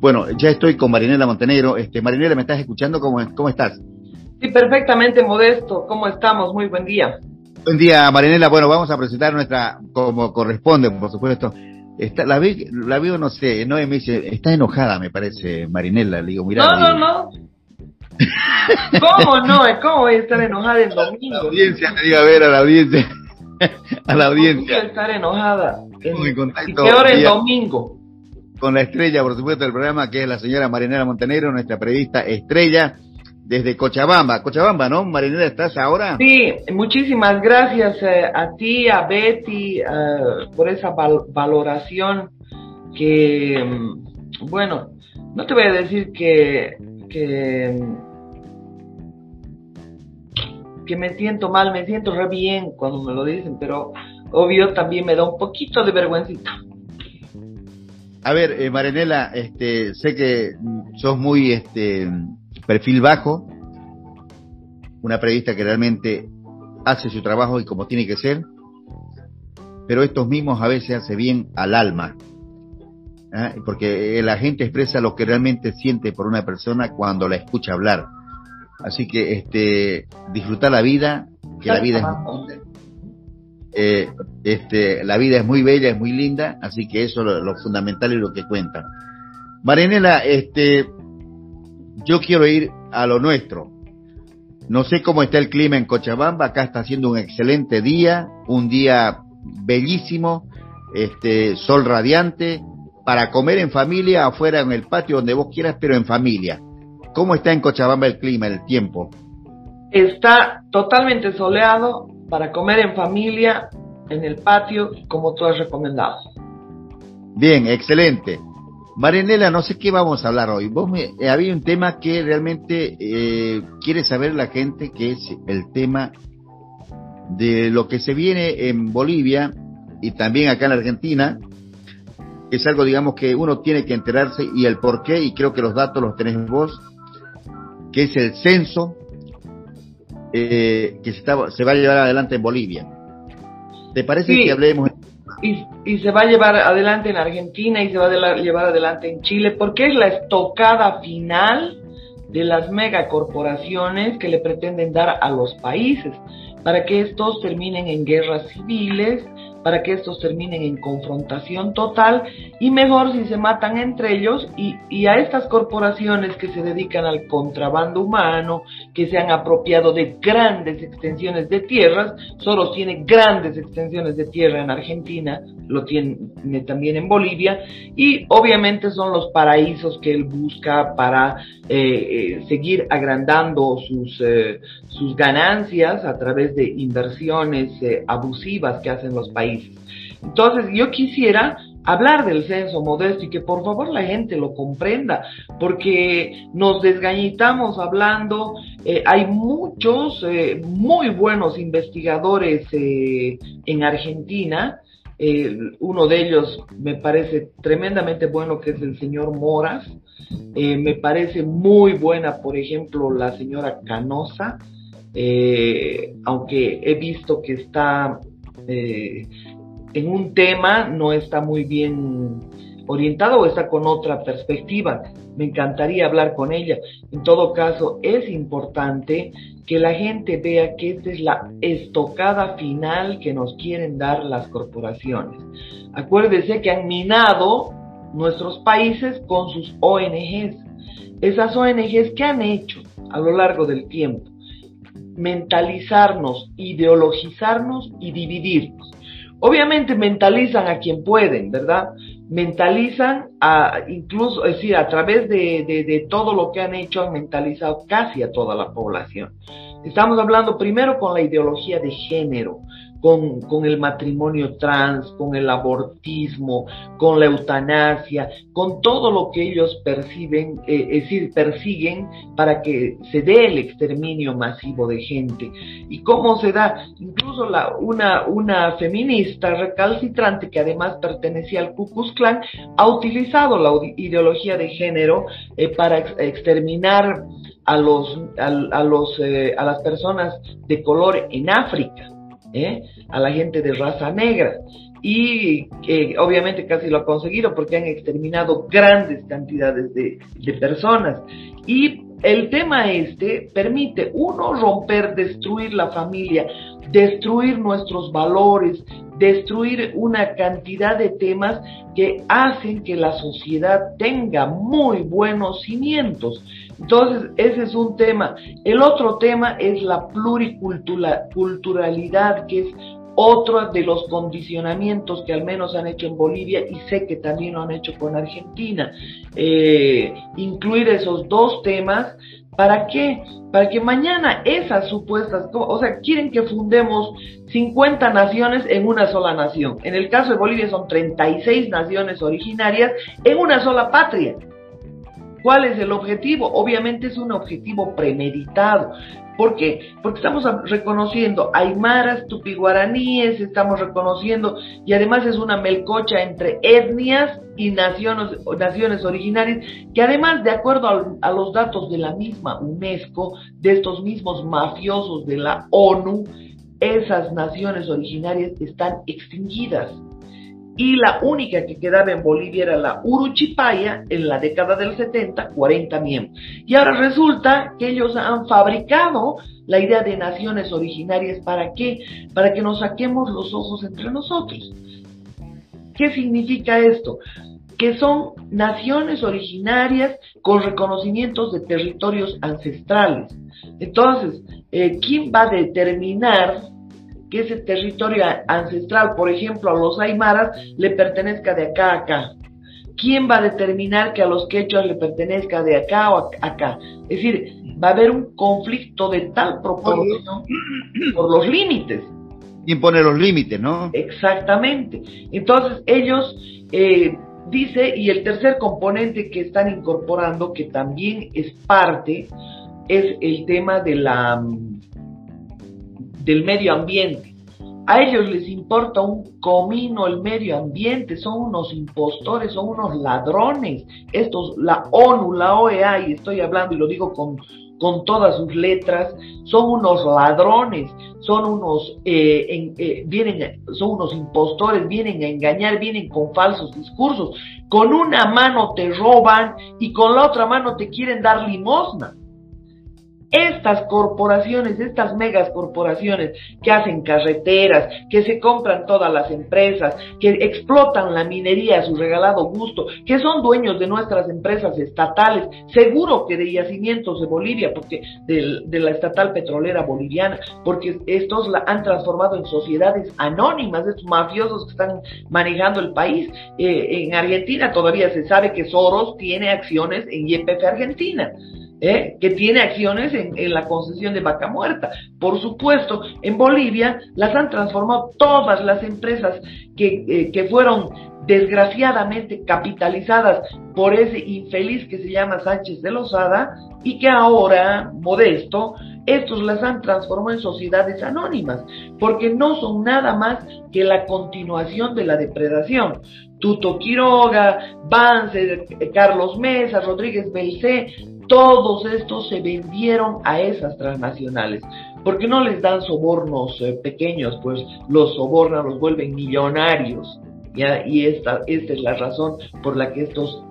Bueno, ya estoy con Marinela Montenegro. Este, Marinela, ¿me estás escuchando? ¿Cómo, cómo estás? Sí, perfectamente, Modesto. ¿Cómo estamos? Muy buen día. Buen día, Marinela. Bueno, vamos a presentar nuestra, como corresponde, por supuesto. Está, la, vi, la veo, no sé, no me dice, está enojada, me parece, Marinela. Le digo, mira. No, no, no. ¿Cómo no? ¿Cómo voy a estar enojada el domingo? A la audiencia, le digo a ver a la audiencia. a la audiencia. voy a estar enojada? En, en contacto, y peor el domingo. Con la estrella, por supuesto, del programa, que es la señora Marinela Montenegro, nuestra periodista estrella desde Cochabamba. Cochabamba, ¿no? Marinela, ¿estás ahora? Sí, muchísimas gracias eh, a ti, a Betty, eh, por esa val valoración que, mm, bueno, no te voy a decir que, que, que me siento mal, me siento re bien cuando me lo dicen, pero obvio también me da un poquito de vergüencita. A ver, eh, Marinela, este, sé que sos muy este, perfil bajo, una periodista que realmente hace su trabajo y como tiene que ser, pero estos mismos a veces hace bien al alma, ¿eh? porque la gente expresa lo que realmente siente por una persona cuando la escucha hablar. Así que este, disfrutar la vida, que la vida es eh, este, la vida es muy bella, es muy linda, así que eso es lo, fundamental y lo que cuenta. Marinela, este, yo quiero ir a lo nuestro. No sé cómo está el clima en Cochabamba, acá está haciendo un excelente día, un día bellísimo, este, sol radiante, para comer en familia, afuera en el patio, donde vos quieras, pero en familia. ¿Cómo está en Cochabamba el clima, el tiempo? Está totalmente soleado, para comer en familia, en el patio, como tú has recomendado. Bien, excelente. Marinela, no sé qué vamos a hablar hoy. Vos me, eh, había un tema que realmente eh, quiere saber la gente, que es el tema de lo que se viene en Bolivia y también acá en Argentina. Es algo, digamos, que uno tiene que enterarse y el por qué, y creo que los datos los tenés vos, que es el censo eh, que se, se, va a llevar adelante en Bolivia. ¿Te parece que hablemos? Y, y, se va a llevar adelante en Argentina y se va a llevar adelante en Chile, porque es la estocada final de las megacorporaciones que le pretenden dar a los países para que estos terminen en guerras civiles, para que estos terminen en confrontación total y mejor si se matan entre ellos y, a estas corporaciones que se dedican al contrabando humano, que se han apropiado de grandes extensiones de tierras, Soros tiene grandes extensiones de tierra en Argentina, lo tiene también en Bolivia y obviamente son los paraísos que él busca para eh, eh, seguir agrandando sus, eh, sus ganancias a través de inversiones abusivas que hacen los países entonces yo quisiera hablar del censo modesto y que por favor la gente lo comprenda, porque nos desgañitamos hablando, eh, hay muchos eh, muy buenos investigadores eh, en Argentina, uno de ellos me parece tremendamente bueno que es el señor Moras, me parece muy buena por ejemplo la señora Canosa, aunque he visto que está eh, en un tema no está muy bien orientado o está con otra perspectiva. Me encantaría hablar con ella. En todo caso, es importante que la gente vea que esta es la estocada final que nos quieren dar las corporaciones. Acuérdese que han minado nuestros países con sus ONGs. Esas ONGs que han hecho a lo largo del tiempo mentalizarnos, ideologizarnos y dividirnos. Obviamente mentalizan a quien pueden, ¿verdad? Mentalizan a, incluso, es decir, a través de, de, todo lo que han hecho, han mentalizado casi a toda la población. Estamos hablando primero con la ideología de género, con, con, el matrimonio trans, con el abortismo, con la eutanasia, con todo lo que ellos perciben, eh, es decir, persiguen para que se dé el exterminio masivo de gente. ¿Y cómo se da? Incluso la, una, una feminista recalcitrante que además pertenecía al Ku Klux Klan ha utilizado la ideología de género eh, para exterminar a los, a, los, eh, a las personas de color en África ¿eh? a la gente de raza negra. Y que obviamente casi lo ha conseguido porque han exterminado grandes cantidades de, de personas. Y el tema este permite, uno, romper, destruir la familia, destruir nuestros valores, destruir una cantidad de temas que hacen que la sociedad tenga muy buenos cimientos. Entonces, ese es un tema. El otro tema es la pluriculturalidad, que es otro de los condicionamientos que al menos han hecho en Bolivia y sé que también lo han hecho con Argentina. Eh, incluir esos dos temas ¿Para qué? Para que mañana esas supuestas, o sea, quieren que fundemos 50 naciones en una sola nación. En el caso de Bolivia son 36 naciones originarias en una sola patria. ¿Cuál es el objetivo? Obviamente es un objetivo premeditado. ¿Por qué? Porque estamos reconociendo aymaras, tupiguaraníes, estamos reconociendo, y además es una melcocha entre etnias y naciones, naciones originarias, que además, de acuerdo a, a los datos de la misma UNESCO, de estos mismos mafiosos de la ONU, esas naciones originarias están extinguidas y la única que quedaba en Bolivia era la Uruchipaya en la década del 70, 40 miembros. Y ahora resulta que ellos han fabricado la idea de naciones originarias. ¿Para qué? Para que nos saquemos los ojos entre nosotros. ¿Qué significa esto? Que son naciones originarias con reconocimientos de territorios ancestrales. Entonces, eh, ¿quién va a determinar que ese territorio ancestral, por ejemplo, a los aymaras, le pertenezca de acá a acá. ¿Quién va a determinar que a los quechuas le pertenezca de acá o acá? Es decir, va a haber un conflicto de tal proporción por los límites. ¿Quién pone los límites, no? Exactamente. Entonces, ellos, eh, dice, y el tercer componente que están incorporando, que también es parte, es el tema de la del medio ambiente. A ellos les importa un comino el medio ambiente, son unos impostores, son unos ladrones. Estos, la ONU, la OEA, y estoy hablando y lo digo con, con todas sus letras, son unos ladrones, son unos, eh, eh, vienen, son unos impostores, vienen a engañar, vienen con falsos discursos. Con una mano te roban y con la otra mano te quieren dar limosna. Estas corporaciones, estas megas corporaciones que hacen carreteras, que se compran todas las empresas, que explotan la minería a su regalado gusto, que son dueños de nuestras empresas estatales, seguro que de yacimientos de Bolivia, porque de, la estatal petrolera boliviana, porque estos la han transformado en sociedades anónimas, estos mafiosos que están manejando el país. Eh, en Argentina todavía se sabe que Soros tiene acciones en YPF Argentina. ¿Eh? que tiene acciones en, la concesión de vaca muerta. Por supuesto, en Bolivia las han transformado todas las empresas que, eh, que fueron desgraciadamente capitalizadas por ese infeliz que se llama Sánchez de Lozada y que ahora, modesto, estos las han transformado en sociedades anónimas, porque no son nada más que la continuación de la depredación. Tuto Quiroga, Vance, Carlos Mesa, Rodríguez Belcé, todos estos se vendieron a esas transnacionales. Porque no les dan sobornos eh, pequeños, pues los sobornan, los vuelven millonarios. Y esta, esta es la razón por la que estos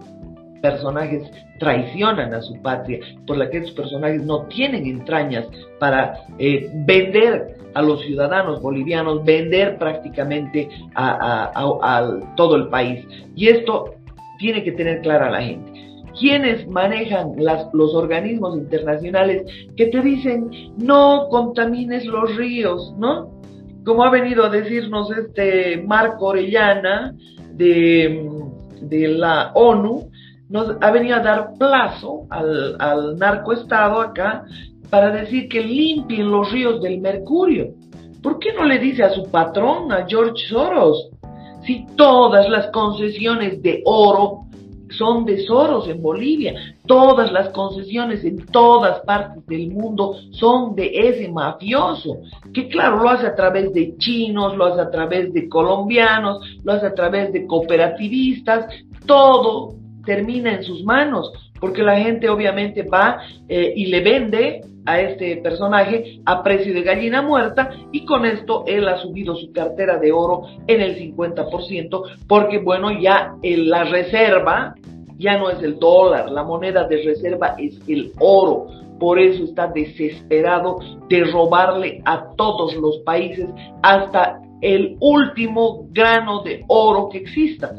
personajes traicionan a su patria, por la que estos personajes no tienen entrañas para eh, vender a los ciudadanos bolivianos, vender prácticamente a, a todo el país. Y esto tiene que tener clara la gente quienes manejan los organismos internacionales que te dicen no contamines los ríos, ¿no? Como ha venido a decirnos este Marco Orellana de, de la ONU, nos ha venido a dar plazo al, al narcoestado acá para decir que limpien los ríos del mercurio. ¿Por qué no le dice a su patrón, a George Soros, si todas las concesiones de oro son tesoros en Bolivia. Todas las concesiones en todas partes del mundo son de ese mafioso, que claro, lo hace a través de chinos, lo hace a través de colombianos, lo hace a través de cooperativistas, todo termina en sus manos. Porque la gente obviamente va eh, y le vende a este personaje a precio de gallina muerta y con esto él ha subido su cartera de oro en el 50% porque bueno ya la reserva ya no es el dólar, la moneda de reserva es el oro. Por eso está desesperado de robarle a todos los países hasta el último grano de oro que exista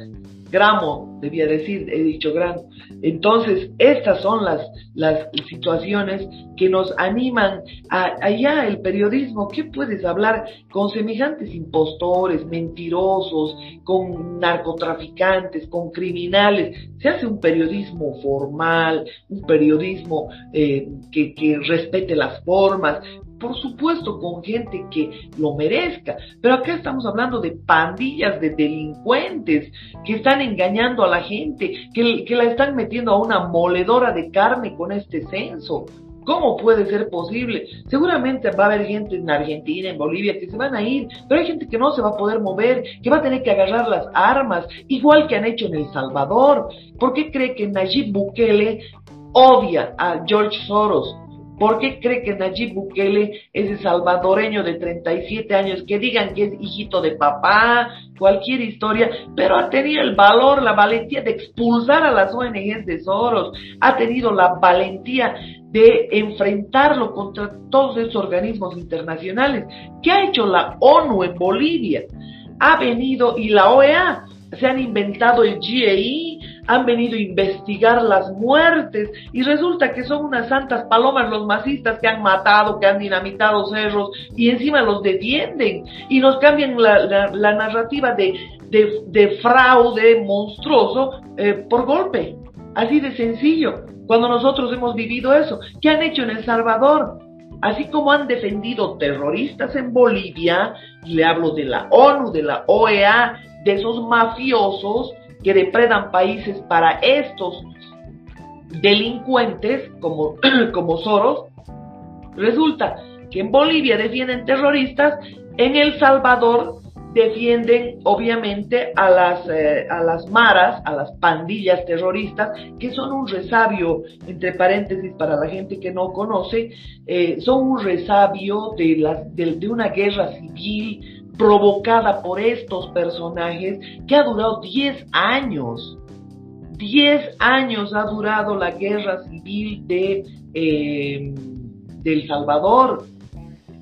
gramo, debía decir, he dicho gramo. Entonces, estas son las, las situaciones que nos animan a, allá el periodismo. ¿Qué puedes hablar con semejantes impostores, mentirosos, con narcotraficantes, con criminales? Se hace un periodismo formal, un periodismo eh, que, que respete las formas, por supuesto con gente que lo merezca, pero acá estamos hablando de pandillas de delincuentes que están engañando a la gente, que, la están metiendo a una moledora de carne con este censo. ¿Cómo puede ser posible? Seguramente va a haber gente en Argentina, en Bolivia, que se van a ir, pero hay gente que no se va a poder mover, que va a tener que agarrar las armas, igual que han hecho en El Salvador. ¿Por qué cree que Nayib Bukele odia a George Soros? ¿Por qué cree que Nayib Bukele, ese salvadoreño de 37 años, que digan que es hijito de papá, cualquier historia, pero ha tenido el valor, la valentía de expulsar a las ONGs de Soros, ha tenido la valentía de enfrentarlo contra todos esos organismos internacionales? ¿Qué ha hecho la ONU en Bolivia? Ha venido y la OEA, se han inventado el GAI, han venido a investigar las muertes y resulta que son unas santas palomas los masistas que han matado, que han dinamitado cerros y encima los defienden y nos cambian la, narrativa de, de, fraude monstruoso eh, por golpe. Así de sencillo. Cuando nosotros hemos vivido eso, ¿qué han hecho en El Salvador? Así como han defendido terroristas en Bolivia, le hablo de la ONU, de la OEA, de esos mafiosos, que depredan países para estos delincuentes como, como Soros, resulta que en Bolivia defienden terroristas, en El Salvador defienden obviamente a las, eh, a las maras, a las pandillas terroristas, que son un resabio, entre paréntesis para la gente que no conoce, eh, son un resabio de, las, de una guerra civil provocada por estos personajes que ha durado 10 años. 10 años ha durado la guerra civil de, eh, El Salvador,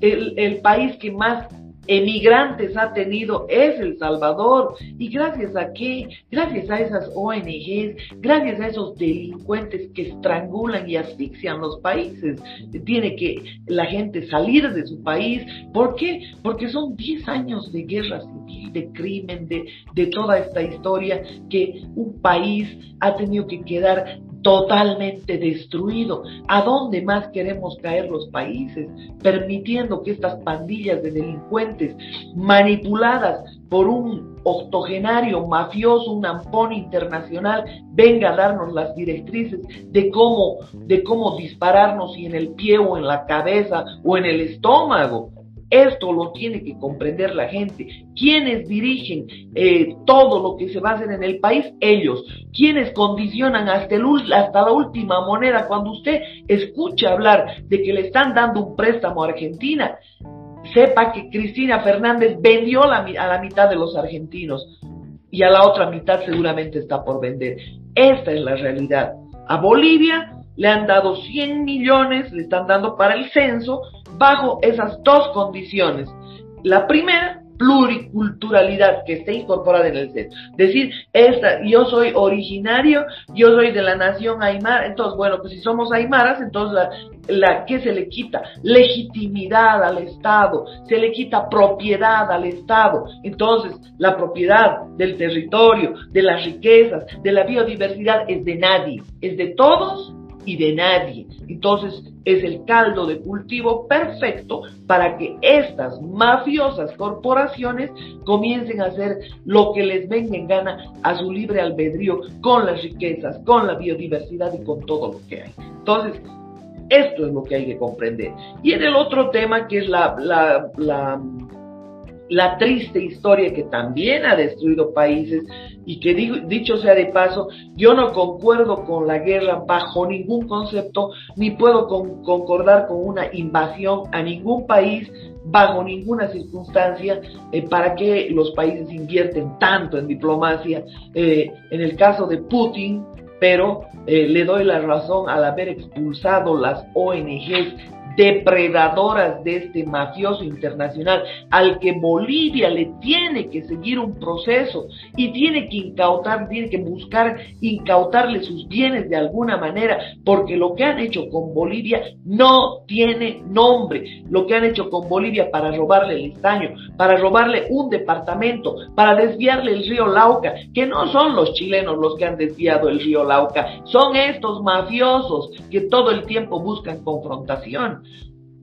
el, el país que más emigrantes ha tenido es El Salvador. ¿Y gracias a qué? Gracias a esas ONGs, gracias a esos delincuentes que estrangulan y asfixian los países. Tiene que la gente salir de su país. ¿Por qué? Porque son 10 años de guerra civil, de crimen, de, de toda esta historia que un país ha tenido que quedar totalmente destruido. ¿A dónde más queremos caer los países? Permitiendo que estas pandillas de delincuentes manipuladas por un octogenario mafioso, un ampón internacional, venga a darnos las directrices de cómo, de cómo dispararnos y en el pie o en la cabeza o en el estómago. Esto lo tiene que comprender la gente. ¿Quiénes dirigen eh, todo lo que se va a hacer en el país? Ellos. ¿Quiénes condicionan hasta la última moneda? Cuando usted escucha hablar de que le están dando un préstamo a Argentina, sepa que Cristina Fernández vendió a la mitad de los argentinos y a la otra mitad seguramente está por vender. Esta es la realidad. A Bolivia le han dado 100 millones, le están dando para el censo, bajo esas dos condiciones. La primera, pluriculturalidad que esté incorporada en el censo. Decir, esta, yo soy originario, yo soy de la nación aymara, entonces, bueno, pues si somos aymaras, entonces, la, la, ¿qué se le quita? Legitimidad al Estado, se le quita propiedad al Estado. Entonces, la propiedad del territorio, de las riquezas, de la biodiversidad es de nadie, es de todos y de nadie. Entonces es el caldo de cultivo perfecto para que estas mafiosas corporaciones comiencen a hacer lo que les venga en gana a su libre albedrío con las riquezas, con la biodiversidad y con todo lo que hay. Entonces, esto es lo que hay que comprender. Y en el otro tema que es la, la, la triste historia que también ha destruido países y que dicho sea de paso, yo no concuerdo con la guerra bajo ningún concepto, ni puedo concordar con una invasión a ningún país bajo ninguna circunstancia eh, para que los países invierten tanto en diplomacia. Eh, en el caso de Putin, pero eh, le doy la razón al haber expulsado las ONGs depredadoras de este mafioso internacional, al que Bolivia le tiene que seguir un proceso y tiene que incautar, tiene que buscar incautarle sus bienes de alguna manera, porque lo que han hecho con Bolivia no tiene nombre. Lo que han hecho con Bolivia para robarle el estaño, para robarle un departamento, para desviarle el río Lauca, que no son los chilenos los que han desviado el río Lauca, son estos mafiosos que todo el tiempo buscan confrontación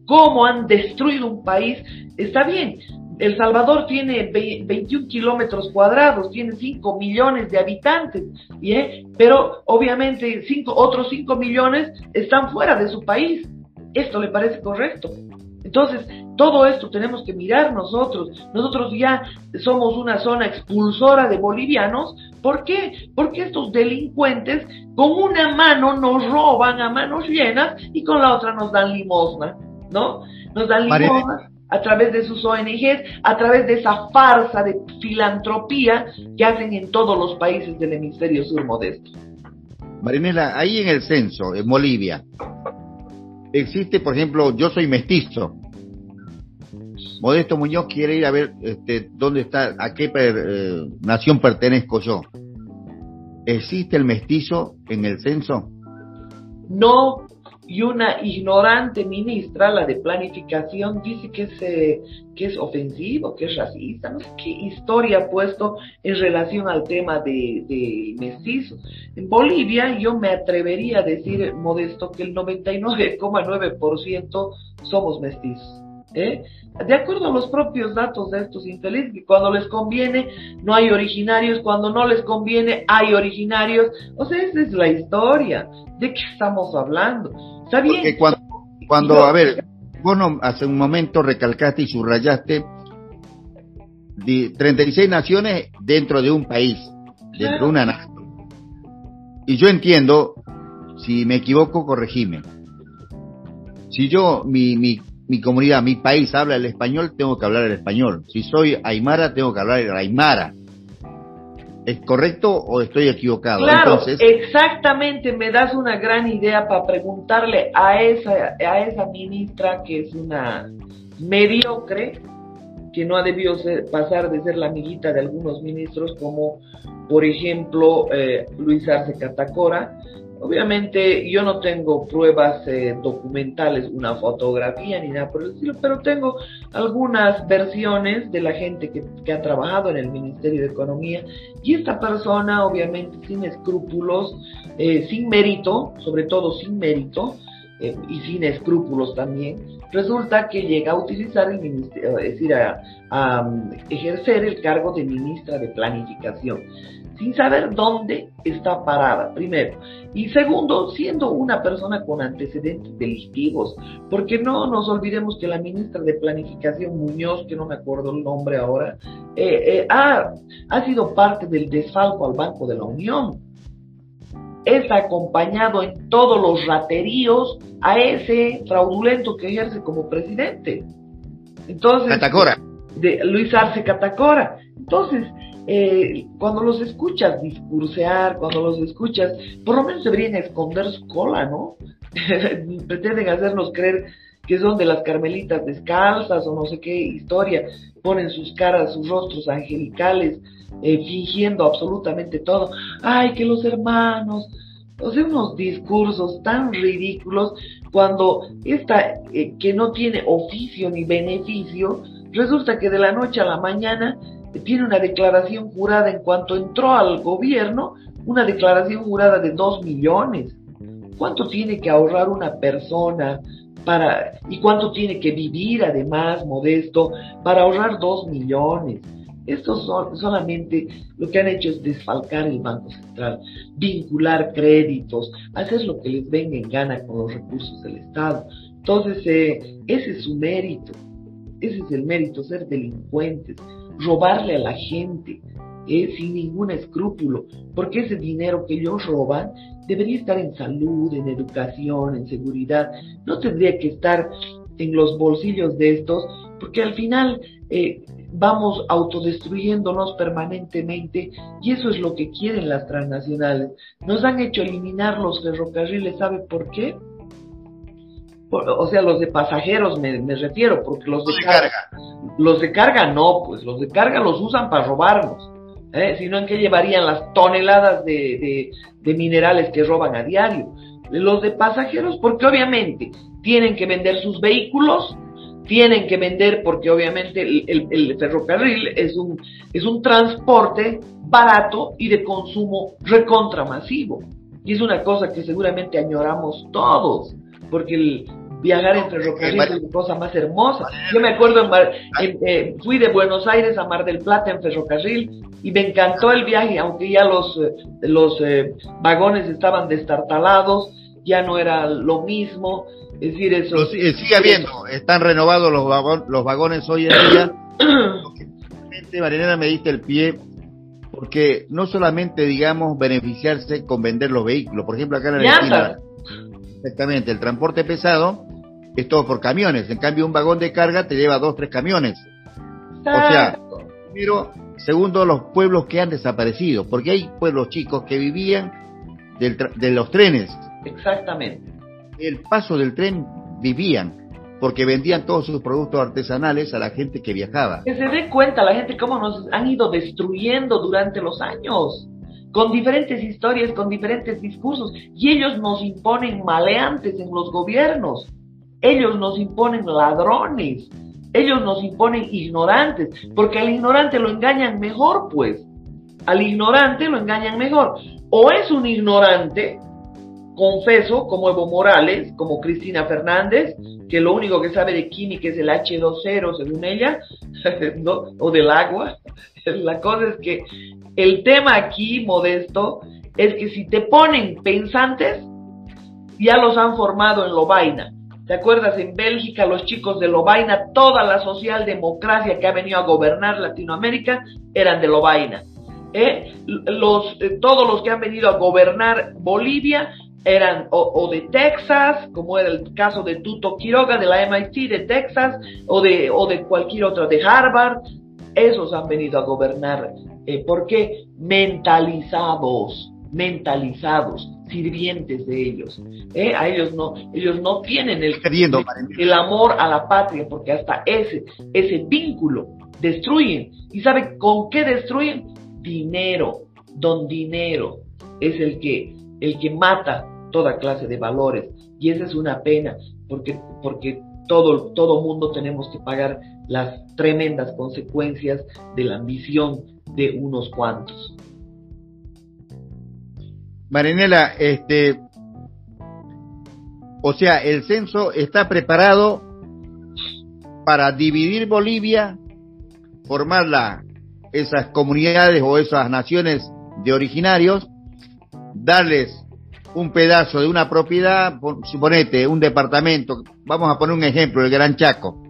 cómo han destruido un país. Está bien, El Salvador tiene 21 kilómetros cuadrados, tiene 5 millones de habitantes, pero obviamente cinco, otros 5 millones están fuera de su país. ¿Esto le parece correcto? Entonces, todo esto tenemos que mirar nosotros. Nosotros ya somos una zona expulsora de bolivianos. ¿Por qué? Porque estos delincuentes con una mano nos roban a manos llenas y con la otra nos dan limosna. ¿No? Nos dan limosna a través de sus ONGs, a través de esa farsa de filantropía que hacen en todos los países del hemisferio sur modesto. Marinela, ahí en el censo, en Bolivia, existe, por ejemplo, yo soy mestizo. Modesto Muñoz quiere ir a ver este, dónde está, a qué eh, nación pertenezco yo. ¿Existe el mestizo en el censo? No, y una ignorante ministra, la de planificación, dice que es, que es ofensivo, que es racista, no sé qué historia ha puesto en relación al tema de, de mestizos. En Bolivia yo me atrevería a decir, modesto, que el 99,9% somos mestizos. ¿Eh? De acuerdo a los propios datos de estos infelices, que cuando les conviene no hay originarios, cuando no les conviene hay originarios. O sea, esa es la historia. ¿De qué estamos hablando? Porque cuando, cuando a ver, vos hace un momento recalcaste y subrayaste 36 naciones dentro de un país, dentro de una nación. Y yo entiendo, si me equivoco, corregime. Si yo, mi, mi, mi comunidad, mi país habla el español, tengo que hablar el español. Si soy aymara, tengo que hablar el aymara. ¿Es correcto o estoy equivocado? Claro, exactamente, me das una gran idea para preguntarle a esa, a esa ministra que es una mediocre, que no ha debido pasar de ser la amiguita de algunos ministros como por ejemplo eh, Luis Arce Catacora, Obviamente yo no tengo pruebas eh, documentales, una fotografía ni nada por el estilo, pero tengo algunas versiones de la gente que, ha trabajado en el Ministerio de Economía. Y esta persona obviamente sin escrúpulos, eh, sin mérito, sobre todo sin mérito eh, y sin escrúpulos también, resulta que llega a utilizar el ministerio, es decir, a, um, ejercer el cargo de ministra de Planificación sin saber dónde está parada, primero. Y segundo, siendo una persona con antecedentes delictivos, porque no nos olvidemos que la ministra de Planificación Muñoz, que no me acuerdo el nombre ahora, eh, eh, ha, ha sido parte del desfalco al Banco de la Unión. Es acompañado en todos los rateríos a ese fraudulento que ejerce como presidente. Entonces, Catacora. De Luis Arce Catacora. Entonces, eh, cuando los escuchas discursear, cuando los escuchas, por lo menos deberían esconder su cola, ¿no? Pretenden hacernos creer que son de las carmelitas descalzas o no sé qué historia, ponen sus caras, sus rostros angelicales, eh, fingiendo absolutamente todo. Ay, que los hermanos, o sea, unos discursos tan ridículos cuando esta eh, que no tiene oficio ni beneficio, resulta que de la noche a la mañana tiene una declaración jurada en cuanto entró al gobierno, una declaración jurada de dos millones. ¿Cuánto tiene que ahorrar una persona para, y cuánto tiene que vivir además, modesto, para ahorrar dos millones? Estos son solamente lo que han hecho es desfalcar el Banco Central, vincular créditos, hacer lo que les venga en gana con los recursos del Estado. Entonces, eh, ese es su mérito. ese es el mérito, ser delincuentes, robarle a la gente, eh, sin ningún escrúpulo, porque ese dinero que ellos roban debería estar en salud, en educación, en seguridad, no tendría que estar en los bolsillos de estos, porque al final eh, vamos autodestruyéndonos permanentemente y eso es lo que quieren las transnacionales. Nos han hecho eliminar los ferrocarriles, ¿sabe por qué? o sea, los de pasajeros me, refiero, porque los de, carga, los de carga no, pues los de carga los usan para robarnos, ¿eh? sino en que llevarían las toneladas de, de minerales que roban a diario. Los de pasajeros, porque obviamente tienen que vender sus vehículos tienen que vender porque obviamente el, ferrocarril es un, es un transporte barato y de consumo recontra masivo. Y es una cosa que seguramente añoramos todos, porque el viajar en ferrocarril es una cosa más hermosa. Yo me acuerdo, en, eh, fui de Buenos Aires a Mar del Plata en ferrocarril y me encantó el viaje, aunque ya los, eh, los eh, vagones estaban destartalados, ya no era lo mismo, es decir, eso. sigue habiendo, están renovados los, los vagones hoy en día. Marinera me diste el pie porque no solamente, digamos, beneficiarse con vender los vehículos, por ejemplo, acá en Argentina, exactamente, el transporte pesado es todo por camiones, en cambio un vagón de carga te lleva dos, tres camiones. O sea, primero, segundo, los pueblos que han desaparecido, porque hay pueblos chicos que vivían de los trenes. Exactamente el paso del tren vivían, porque vendían todos sus productos artesanales a la gente que viajaba. Que se dé cuenta la gente cómo nos han ido destruyendo durante los años, con diferentes historias, con diferentes discursos, y ellos nos imponen maleantes en los gobiernos, ellos nos imponen ladrones, ellos nos imponen ignorantes, porque al ignorante lo engañan mejor, pues. Al ignorante lo engañan mejor. O es un ignorante confeso, como Evo Morales, como Cristina Fernández, que lo único que sabe de química es el H2O, según ella, o del agua. La cosa es que el tema aquí, modesto, es que si te ponen pensantes, ya los han formado en Lobaina. ¿Te acuerdas? En Bélgica, los chicos de Lobaina, toda la socialdemocracia que ha venido a gobernar Latinoamérica eran de Lobaina. ¿Eh? Eh, todos los que han venido a gobernar Bolivia eran o, de Texas, como era el caso de Tuto Quiroga de la MIT de Texas, o de, o de cualquier otra de Harvard, esos han venido a gobernar. Eh, ¿Por qué? Mentalizados, mentalizados, sirvientes de ellos. ¿eh? A ellos no, ellos no tienen el, el amor a la patria, porque hasta ese, ese vínculo destruyen. ¿Y sabe con qué destruyen? Dinero. Don dinero es el que, el que mata toda clase de valores. Y esa es una pena, porque, porque todo, todo mundo tenemos que pagar las tremendas consecuencias de la ambición de unos cuantos. Marinela, este, o sea, el censo está preparado para dividir Bolivia, formarla, esas comunidades o esas naciones de originarios, darles un pedazo de una propiedad, suponete, un departamento, vamos a poner un ejemplo, el Gran Chaco,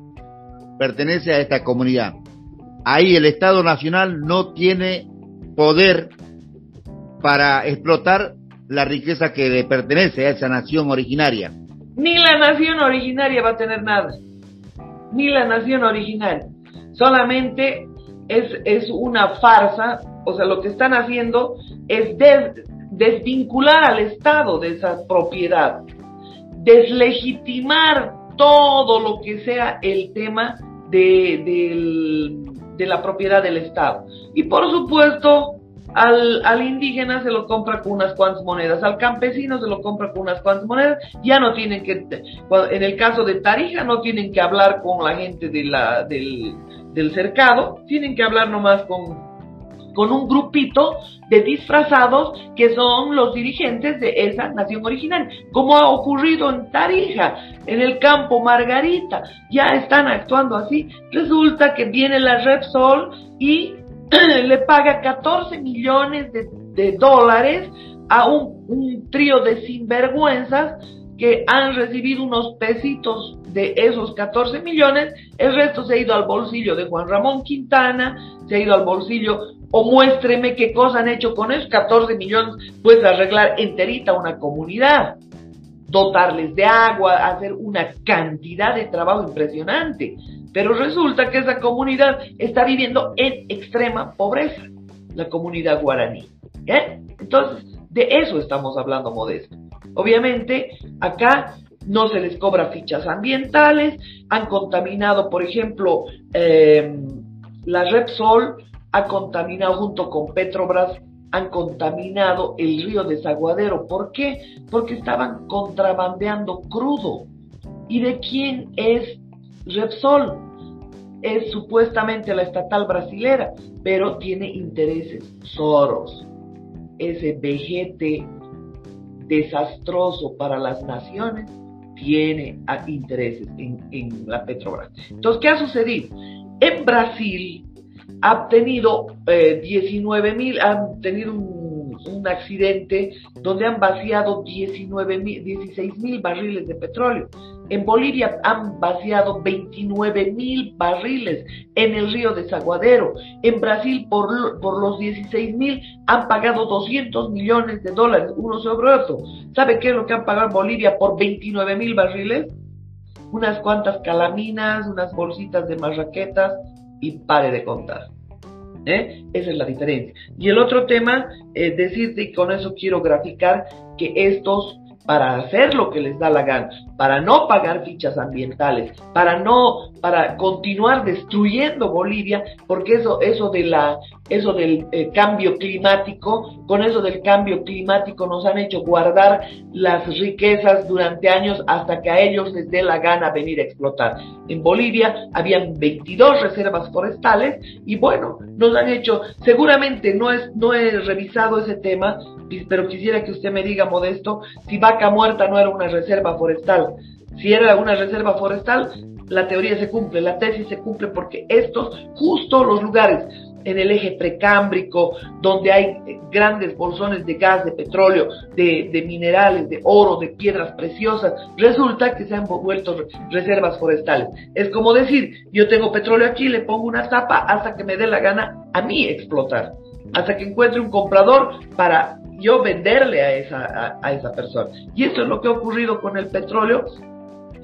pertenece a esta comunidad. Ahí el Estado Nacional no tiene poder para explotar la riqueza que le pertenece a esa nación originaria. Ni la nación originaria va a tener nada. Ni la nación original. Solamente es, es una farsa. O sea, lo que están haciendo es desvincular al Estado de esa propiedad, deslegitimar todo lo que sea el tema de, la propiedad del Estado. Y por supuesto, al, al, indígena se lo compra con unas cuantas monedas, al campesino se lo compra con unas cuantas monedas, ya no tienen que, en el caso de Tarija, no tienen que hablar con la gente de del, del cercado, tienen que hablar nomás con, con un grupito de disfrazados que son los dirigentes de esa nación original, como ha ocurrido en Tarija, en el campo Margarita, ya están actuando así. Resulta que viene la Repsol y le paga 14 millones de, dólares a un, trío de sinvergüenzas que han recibido unos pesitos de esos 14 millones, el resto se ha ido al bolsillo de Juan Ramón Quintana, se ha ido al bolsillo, o muéstreme qué cosa han hecho con esos 14 millones, pues arreglar enterita una comunidad, dotarles de agua, hacer una cantidad de trabajo impresionante. Pero resulta que esa comunidad está viviendo en extrema pobreza, la comunidad guaraní. ¿eh? Entonces, de eso estamos hablando, Modesto. Obviamente, acá no se les cobra fichas ambientales, han contaminado, por ejemplo, eh, la Repsol ha contaminado junto con Petrobras, han contaminado el río Desaguadero. ¿Por qué? Porque estaban contrabandeando crudo. ¿Y de quién es Repsol? Es supuestamente la estatal brasilera, pero tiene intereses. Soros, ese vejete desastroso para las naciones, tiene intereses en, la Petrobras. Entonces, ¿qué ha sucedido? En Brasil ha tenido 19 eh, mil, han tenido un, accidente donde han vaciado 19 mil, 16 mil barriles de petróleo. En Bolivia han vaciado 29 mil barriles en el río Desaguadero. En Brasil, por, los 16 mil, han pagado 200 millones de dólares, uno sobre otro. ¿Sabe qué es lo que han pagado Bolivia por 29 mil barriles? Unas cuantas calaminas, unas bolsitas de marraquetas y pare de contar. ¿Eh? Esa es la diferencia. Y el otro tema, es eh, decirte, y con eso quiero graficar, que estos para hacer lo que les da la gana, para no pagar fichas ambientales, para no, para continuar destruyendo Bolivia, porque eso, eso de la, eso del eh, cambio climático, con eso del cambio climático nos han hecho guardar las riquezas durante años hasta que a ellos les dé la gana venir a explotar. En Bolivia habían 22 reservas forestales y bueno, nos han hecho, seguramente no es, no he revisado ese tema, pero quisiera que usted me diga, Modesto, si Vaca Muerta no era una reserva forestal. Si era una reserva forestal, la teoría se cumple, la tesis se cumple porque estos, justo los lugares en el eje precámbrico, donde hay grandes bolsones de gas, de petróleo, de, de, minerales, de oro, de piedras preciosas, resulta que se han vuelto reservas forestales. Es como decir, yo tengo petróleo aquí, le pongo una tapa hasta que me dé la gana a mí explotar, hasta que encuentre un comprador para yo venderle a esa, a, esa persona. Y esto es lo que ha ocurrido con el petróleo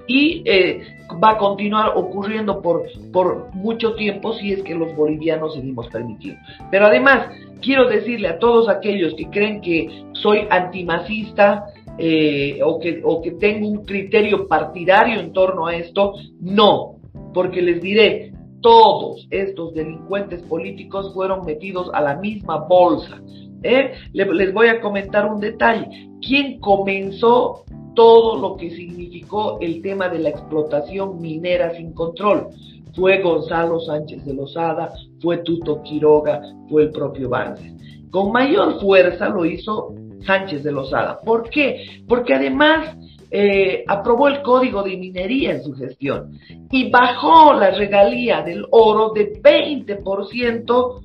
y eh, va a continuar ocurriendo por, por mucho tiempo si es que los bolivianos seguimos permitiendo. Pero además, quiero decirle a todos aquellos que creen que soy antimacista eh, o, que, o que tengo un criterio partidario en torno a esto, no, porque les diré, todos estos delincuentes políticos fueron metidos a la misma bolsa. ¿Eh? Les voy a comentar un detalle. ¿Quién comenzó todo lo que significó el tema de la explotación minera sin control? Fue Gonzalo Sánchez de Lozada, fue Tuto Quiroga, fue el propio Banzer. Con mayor fuerza lo hizo Sánchez de Lozada. ¿Por qué? Porque además eh, aprobó el código de minería en su gestión y bajó la regalía del oro de 20%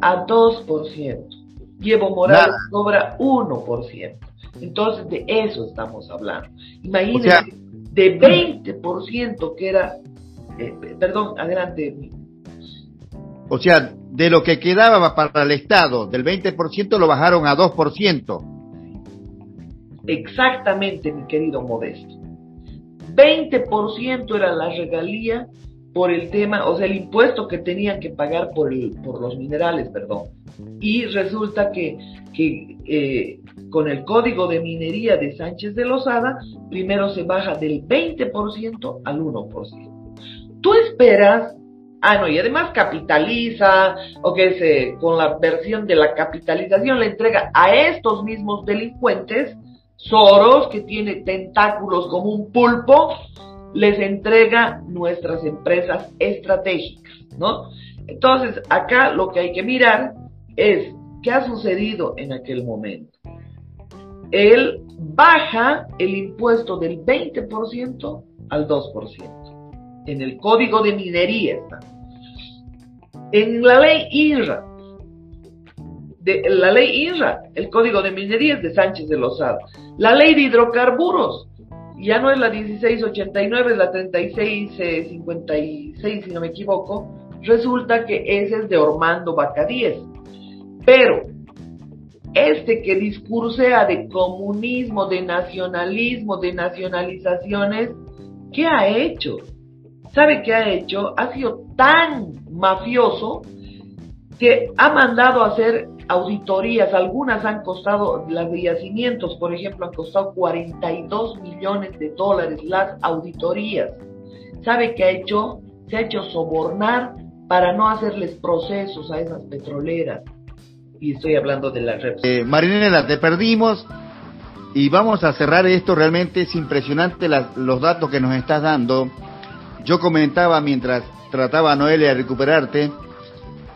a 2%. Evo Morales cobra 1%. Entonces, de eso estamos hablando. Imagínense, de 20% que era, eh, perdón, adelante. O sea, de lo que quedaba para el Estado, del 20% lo bajaron a 2%. Exactamente, mi querido Modesto. 20% era la regalía por el tema, o sea, el impuesto que tenían que pagar por, el, por los minerales, perdón. Y resulta que, que eh, con el código de minería de Sánchez de Lozada, primero se baja del 20% al 1%. Tú esperas, ah, no, y además capitaliza, o que se, con la versión de la capitalización le entrega a estos mismos delincuentes, Soros, que tiene tentáculos como un pulpo, les entrega nuestras empresas estratégicas, ¿no? Entonces, acá lo que hay que mirar es qué ha sucedido en aquel momento. Él baja el impuesto del 20% al 2%. En el código de minería está. En la ley IRA, de, la ley IRA, el código de minería es de Sánchez de Lozada. La ley de hidrocarburos ya no es la 1689, es la 3656, si no me equivoco, resulta que ese es de Ormando Bacadíes. Pero este que discursea de comunismo, de nacionalismo, de nacionalizaciones, ¿qué ha hecho? ¿Sabe qué ha hecho? Ha sido tan mafioso que ha mandado a hacer auditorías, algunas han costado, las de yacimientos, por ejemplo, han costado 42 millones de dólares las auditorías. ¿Sabe qué ha hecho? Se ha hecho sobornar para no hacerles procesos a esas petroleras. Y estoy hablando de la red. Eh, Marinela, te perdimos y vamos a cerrar esto. Realmente es impresionante los datos que nos estás dando. Yo comentaba mientras trataba a Noelia de recuperarte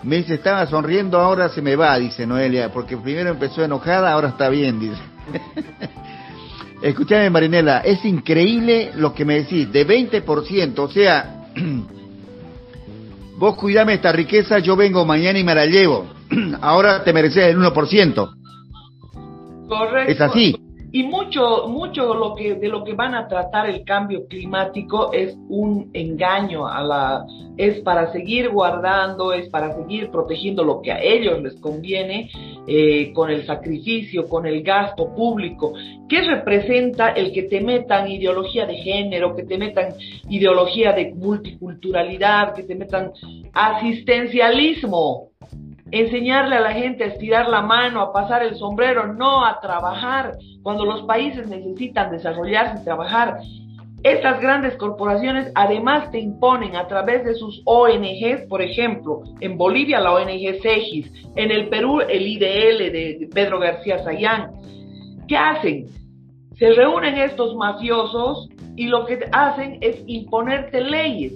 me dice, estaba sonriendo, ahora se me va, dice Noelia, porque primero empezó enojada, ahora está bien, dice. Escúchame, Marinela, es increíble lo que me decís, de 20%, o sea, vos cuidame esta riqueza, yo vengo mañana y me la llevo. ahora te mereces el 1%. Correcto. Es así. Y mucho, mucho lo que, de lo que van a tratar el cambio climático es un engaño a la, es para seguir guardando, es para seguir protegiendo lo que a ellos les conviene, eh, con el sacrificio, con el gasto público. ¿Qué representa el que te metan ideología de género, que te metan ideología de multiculturalidad, que te metan asistencialismo? Enseñarle a la gente a estirar la mano, a pasar el sombrero, no a trabajar, cuando los países necesitan desarrollarse y trabajar. Estas grandes corporaciones además te imponen a través de sus ONGs, por ejemplo, en Bolivia la ONG CEGIS, en el Perú el IDL de Pedro García Sayán. ¿Qué hacen? Se reúnen estos mafiosos y lo que hacen es imponerte leyes.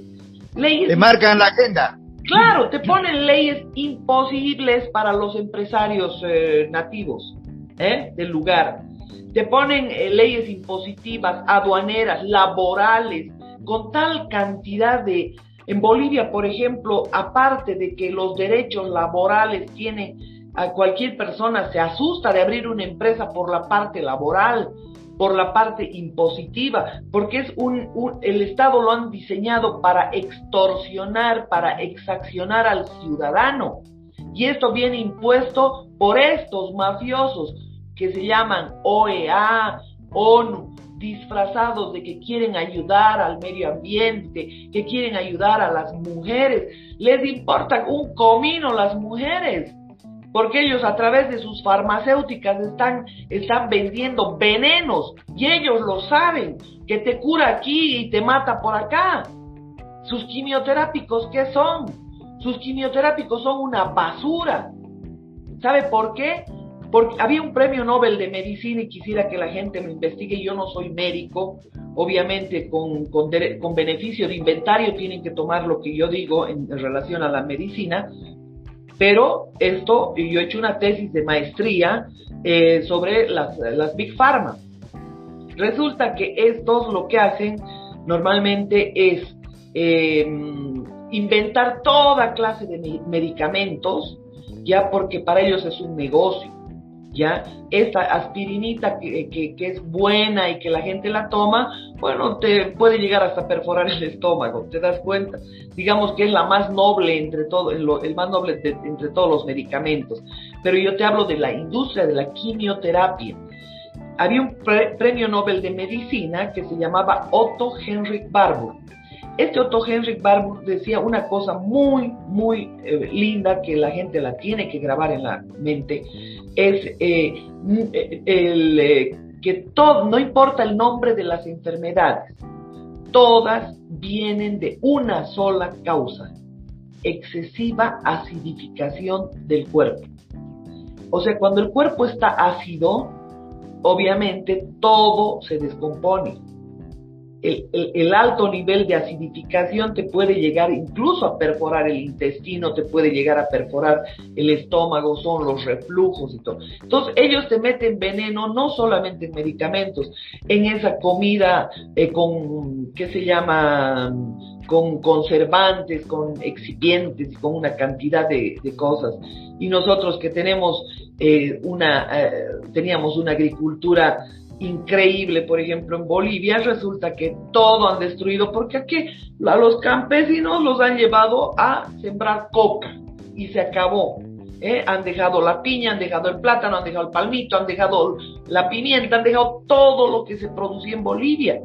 leyes te marcan la agenda. Claro, te ponen leyes imposibles para los empresarios eh, nativos ¿eh? del lugar. Te ponen eh, leyes impositivas, aduaneras, laborales, con tal cantidad de... En Bolivia, por ejemplo, aparte de que los derechos laborales tienen a cualquier persona, se asusta de abrir una empresa por la parte laboral por la parte impositiva, porque es un, el Estado lo han diseñado para extorsionar, para exaccionar al ciudadano. Y esto viene impuesto por estos mafiosos que se llaman OEA, ONU, disfrazados de que quieren ayudar al medio ambiente, que quieren ayudar a las mujeres. Les importa un comino las mujeres porque ellos a través de sus farmacéuticas están, están vendiendo venenos y ellos lo saben, que te cura aquí y te mata por acá. Sus quimioterápicos, ¿qué son? Sus quimioterápicos son una basura. ¿Sabe por qué? Porque había un premio Nobel de medicina y quisiera que la gente lo investigue. Yo no soy médico, obviamente con, con, con beneficio de inventario tienen que tomar lo que yo digo en relación a la medicina, pero esto, yo he hecho una tesis de maestría eh, sobre las, Big Pharma. Resulta que estos lo que hacen normalmente es em, inventar toda clase de medicamentos, ya porque para ellos es un negocio. ¿Ya? Esta aspirinita que, que, es buena y que la gente la toma, bueno, te puede llegar hasta perforar el estómago, ¿te das cuenta? Digamos que es la más noble entre todo, el más noble entre todos los medicamentos. Pero yo te hablo de la industria de la quimioterapia. Había un premio Nobel de Medicina que se llamaba Otto Henrik Barbour. Este Otto Henrik Barbour decía una cosa muy, muy eh, linda que la gente la tiene que grabar en la mente es eh, eh, que todo, no importa el nombre de las enfermedades, todas vienen de una sola causa, excesiva acidificación del cuerpo. O sea, cuando el cuerpo está ácido, obviamente todo se descompone el, alto nivel de acidificación te puede llegar incluso a perforar el intestino, te puede llegar a perforar el estómago, son los reflujos y todo. Entonces ellos te meten veneno no solamente en medicamentos, en esa comida eh, con, ¿qué se llama? con conservantes, con excipientes, con una cantidad de, cosas. Y nosotros que tenemos eh, una, eh, teníamos una agricultura increíble, por ejemplo, en Bolivia resulta que todo han destruido porque aquí a los campesinos los han llevado a sembrar coca y se acabó. ¿eh? Han dejado la piña, han dejado el plátano, han dejado el palmito, han dejado la pimienta, han dejado todo lo que se producía en Bolivia.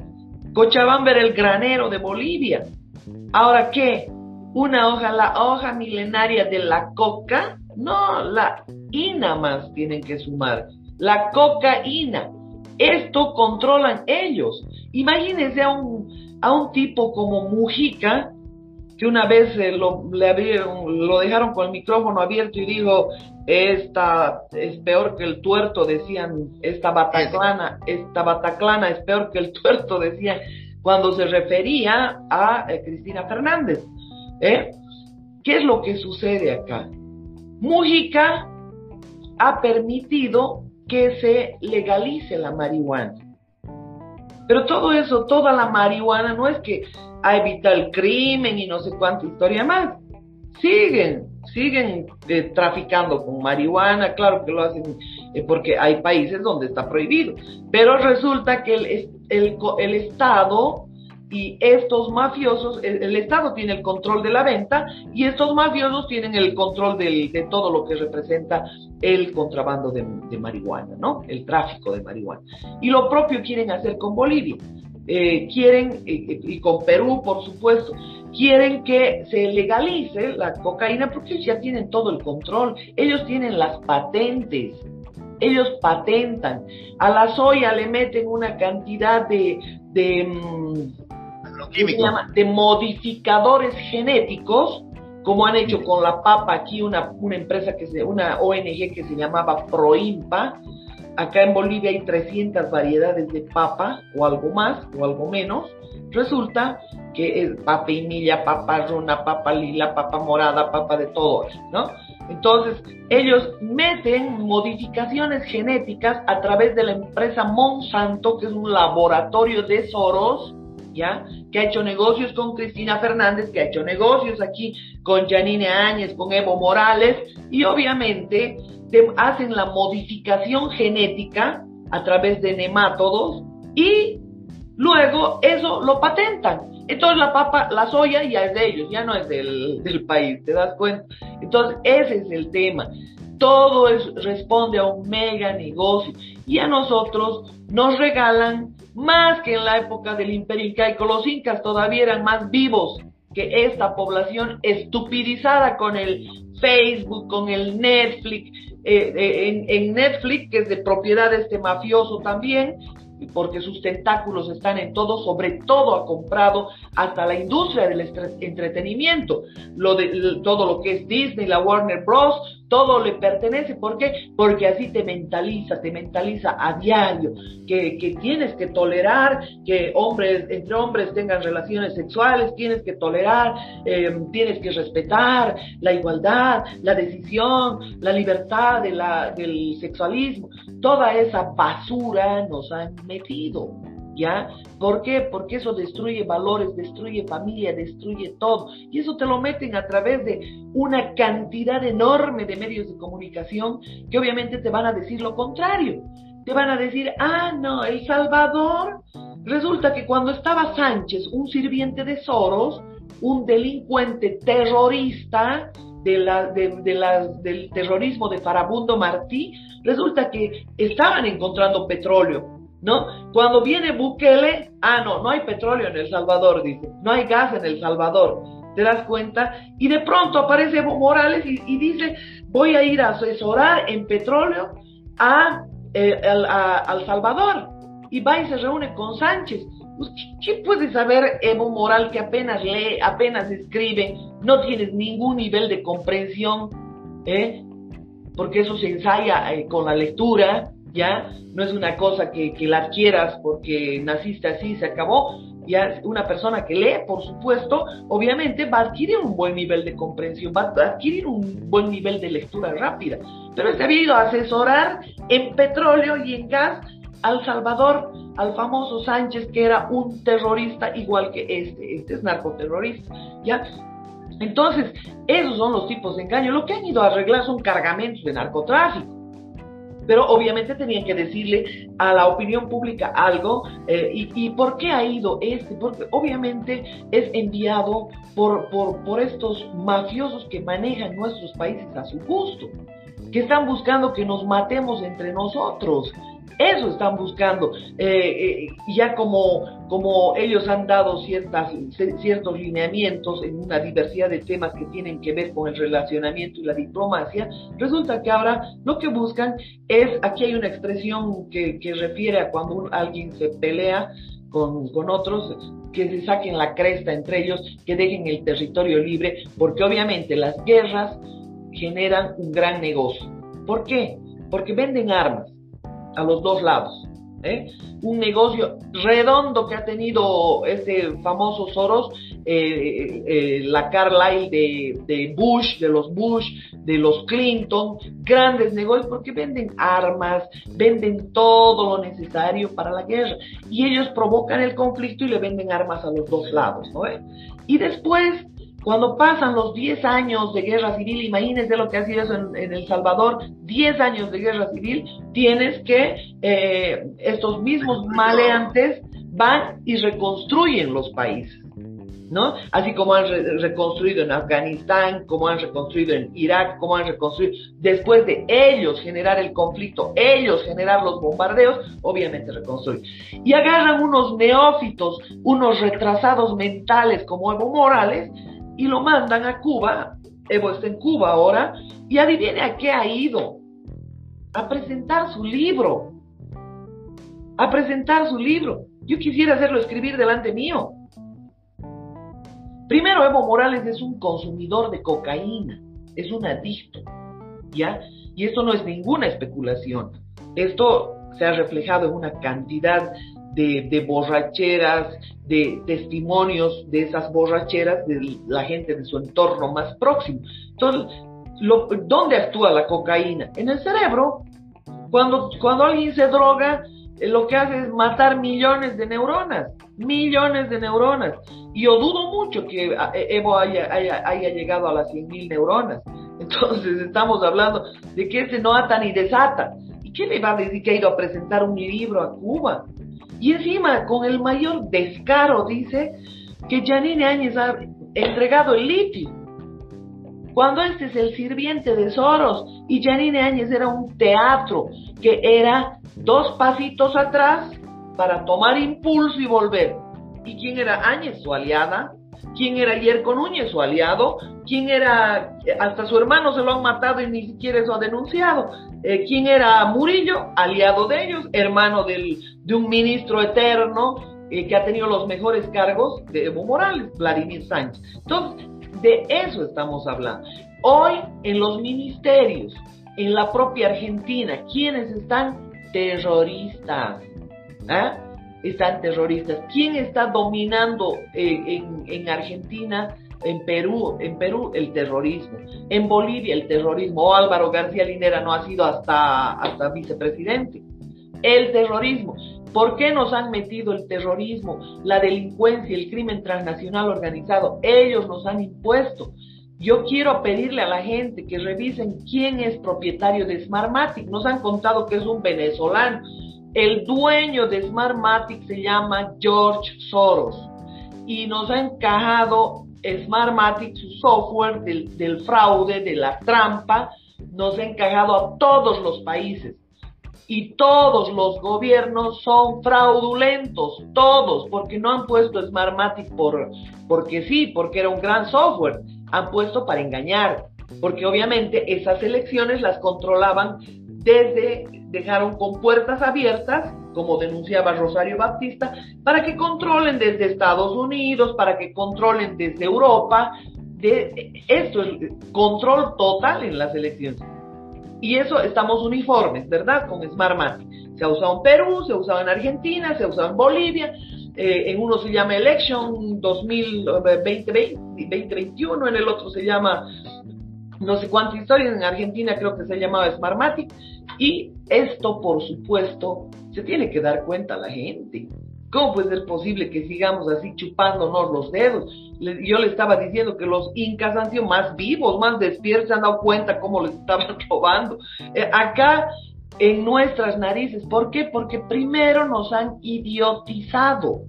Cochabamba era el granero de Bolivia. Ahora, ¿qué? Una hoja, la hoja milenaria de la coca, no, la ina más tienen que sumar. La cocaína. Esto controlan ellos. Imagínense a un, a un tipo como Mujica, que una vez eh, lo, le abrieron, lo dejaron con el micrófono abierto y dijo, esta es peor que el tuerto, decían, esta bataclana, esta bataclana es peor que el tuerto, decían, cuando se refería a eh, Cristina Fernández. ¿eh? ¿Qué es lo que sucede acá? Mujica ha permitido que se legalice la marihuana. Pero todo eso, toda la marihuana, no es que ha evitado el crimen y no sé cuánta historia más. Siguen, siguen eh, traficando con marihuana, claro que lo hacen eh, porque hay países donde está prohibido. Pero resulta que el, el Estado y estos mafiosos, el, Estado tiene el control de la venta y estos mafiosos tienen el control de todo lo que representa el contrabando de, marihuana, ¿no? El tráfico de marihuana. Y lo propio quieren hacer con Bolivia. Eh, quieren, eh, y con Perú, por supuesto, quieren que se legalice la cocaína porque ellos ya tienen todo el control, ellos tienen las patentes, ellos patentan. A la soya le meten una cantidad de, de mm, de modificadores genéticos, como han hecho con la papa aquí una, una empresa que se, una ONG que se llamaba Proimpa. Acá en Bolivia hay 300 variedades de papa, o algo más, o algo menos. Resulta que es papa y milla, papa runa, papa lila, papa morada, papa de todo eso, ¿no? Entonces, ellos meten modificaciones genéticas a través de la empresa Monsanto, que es un laboratorio de Soros, que ha hecho negocios con Cristina Fernández, que ha hecho negocios aquí con Janine Áñez, con Evo Morales, y obviamente hacen la modificación genética a través de nemátodos y luego eso lo patentan. Entonces la papa, la soya ya es de ellos, ya no es del, del país, ¿te das cuenta? Entonces ese es el tema. Todo es, responde a un mega negocio y a nosotros nos regalan más que en la época del imperio incaico. Los incas todavía eran más vivos que esta población estupidizada con el Facebook, con el Netflix, eh, eh, en, en, Netflix, que es de propiedad de este mafioso también, porque sus tentáculos están en todo, sobre todo ha comprado hasta la industria del entretenimiento, lo de, todo lo que es Disney, la Warner Bros., todo le pertenece. ¿Por qué? Porque así te mentaliza, te mentaliza a diario, que, que tienes que tolerar que hombres, entre hombres tengan relaciones sexuales, tienes que tolerar, eh, tienes que respetar la igualdad, la decisión, la libertad de la, del sexualismo. Toda esa basura nos han metido. ¿Ya? ¿Por qué? Porque eso destruye valores, destruye familia, destruye todo. Y eso te lo meten a través de una cantidad enorme de medios de comunicación que obviamente te van a decir lo contrario. Te van a decir, ah, no, El Salvador. Resulta que cuando estaba Sánchez, un sirviente de Soros, un delincuente terrorista del terrorismo de Farabundo Martí, resulta que estaban encontrando petróleo ¿no? Cuando viene Bukele, ah, no, no hay petróleo en El Salvador, dice, no hay gas en El Salvador, ¿te das cuenta? Y de pronto aparece Evo Morales y, dice, voy a ir a asesorar en petróleo a, eh, al Salvador. Y va y se reúne con Sánchez. Pues, ¿Qué puede saber Evo Morales que apenas lee, apenas escribe, no tienes ningún nivel de comprensión, ¿eh? porque eso se ensaya eh, con la lectura, ¿ya? No es una cosa que, que la adquieras porque naciste así se acabó. Ya una persona que lee, por supuesto, obviamente va a adquirir un buen nivel de comprensión, va a adquirir un buen nivel de lectura rápida. Pero se ha ido a asesorar en petróleo y en gas al Salvador, al famoso Sánchez, que era un terrorista igual que este. Este es narcoterrorista, ¿ya? Entonces, esos son los tipos de engaño. Lo que han ido a arreglar son cargamentos de narcotráfico. Pero obviamente tenían que decirle a la opinión pública algo. Eh, y, por qué ha ido este? Porque obviamente es enviado por, por, por estos mafiosos que manejan nuestros países a su gusto, que están buscando que nos matemos entre nosotros. Eso están buscando. Eh, eh, ya como, como ellos han dado ciertas, ciertos lineamientos en una diversidad de temas que tienen que ver con el relacionamiento y la diplomacia, resulta que ahora lo que buscan es, aquí hay una expresión que, que refiere a cuando alguien se pelea con, con otros, que se saquen la cresta entre ellos, que dejen el territorio libre, porque obviamente las guerras generan un gran negocio. ¿Por qué? Porque venden armas a los dos lados. ¿eh? Un negocio redondo que ha tenido este famoso Soros, eh, eh, la Carlyle de, de, Bush, de los Bush, de los Clinton, grandes negocios porque venden armas, venden todo lo necesario para la guerra. Y ellos provocan el conflicto y le venden armas a los dos lados. ¿no? Y después cuando pasan los 10 años de guerra civil, imagínense lo que ha sido eso en, El Salvador, 10 años de guerra civil, tienes que eh, estos mismos maleantes van y reconstruyen los países. ¿no? Así como han reconstruido en Afganistán, como han reconstruido en Irak, como han reconstruido, después de ellos generar el conflicto, ellos generar los bombardeos, obviamente reconstruyen. Y agarran unos neófitos, unos retrasados mentales como Evo Morales, y lo mandan a Cuba. Evo está en Cuba ahora y adivine a qué ha ido. A presentar su libro. A presentar su libro. Yo quisiera hacerlo escribir delante mío. Primero, Evo Morales es un consumidor de cocaína, es un adicto, ¿ya? Y esto no es ninguna especulación. Esto se ha reflejado en una cantidad de, borracheras, de testimonios de esas borracheras de la gente de su entorno más próximo. Entonces, ¿dónde actúa la cocaína? En el cerebro. Cuando, cuando alguien se droga, eh, lo que hace es matar millones de neuronas, millones de neuronas. Y yo dudo mucho que eh, Evo haya, haya, llegado a las 100.000 neuronas. Entonces estamos hablando de que se no ata ni desata. ¿Y qué le va a decir que ha ido a presentar un libro a Cuba? Y encima, con el mayor descaro, dice que Janine Áñez ha entregado el litio. Cuando este es el sirviente de Soros y Janine Áñez era un teatro que era dos pasitos atrás para tomar impulso y volver. ¿Y quién era Áñez, su aliada? ¿Quién era Yerko Núñez, su aliado? ¿Quién era, hasta su hermano se lo han matado y ni siquiera eso ha denunciado? Eh, ¿Quién era Murillo, aliado de ellos, hermano del, de un ministro eterno eh, que ha tenido los mejores cargos de Evo Morales, Vladimir Sánchez? Entonces, de eso estamos hablando. Hoy en los ministerios, en la propia Argentina, ¿quiénes están? Terroristas. ¿Ah? Están terroristas. ¿Quién está dominando en, Argentina? En Perú, en Perú el terrorismo, en Bolivia el terrorismo, Álvaro García Linera no ha sido hasta, hasta vicepresidente. El terrorismo. ¿Por qué nos han metido el terrorismo, la delincuencia, el crimen transnacional organizado? Ellos nos han impuesto. Yo quiero pedirle a la gente que revisen quién es propietario de Smartmatic. Nos han contado que es un venezolano. El dueño de Smartmatic se llama George Soros y nos ha encajado Smartmatic, su software del, fraude, de la trampa, nos ha encajado a todos los países. Y todos los gobiernos son fraudulentos, todos, porque no han puesto Smartmatic por, porque sí, porque era un gran software, han puesto para engañar, porque obviamente esas elecciones las controlaban desde dejaron con puertas abiertas, como denunciaba Rosario Baptista, para que controlen desde Estados Unidos, para que controlen desde Europa. De, esto es control total en las elecciones. Y eso estamos uniformes, ¿verdad? Con Smartmatic. Se ha usado en Perú, se ha usado en Argentina, se ha usado en Bolivia. Eh, en uno se llama Election 2020, 2021, en el otro se llama no sé cuántas historias, en Argentina creo que se llamaba Smartmatic, y esto, por supuesto, se tiene que dar cuenta la gente. ¿Cómo puede ser posible que sigamos así chupándonos los dedos? Yo le estaba diciendo que los incas han sido más vivos, más despiertos, se han dado cuenta cómo les estaban robando. Eh, acá en nuestras narices. ¿Por qué? Porque primero nos han idiotizado.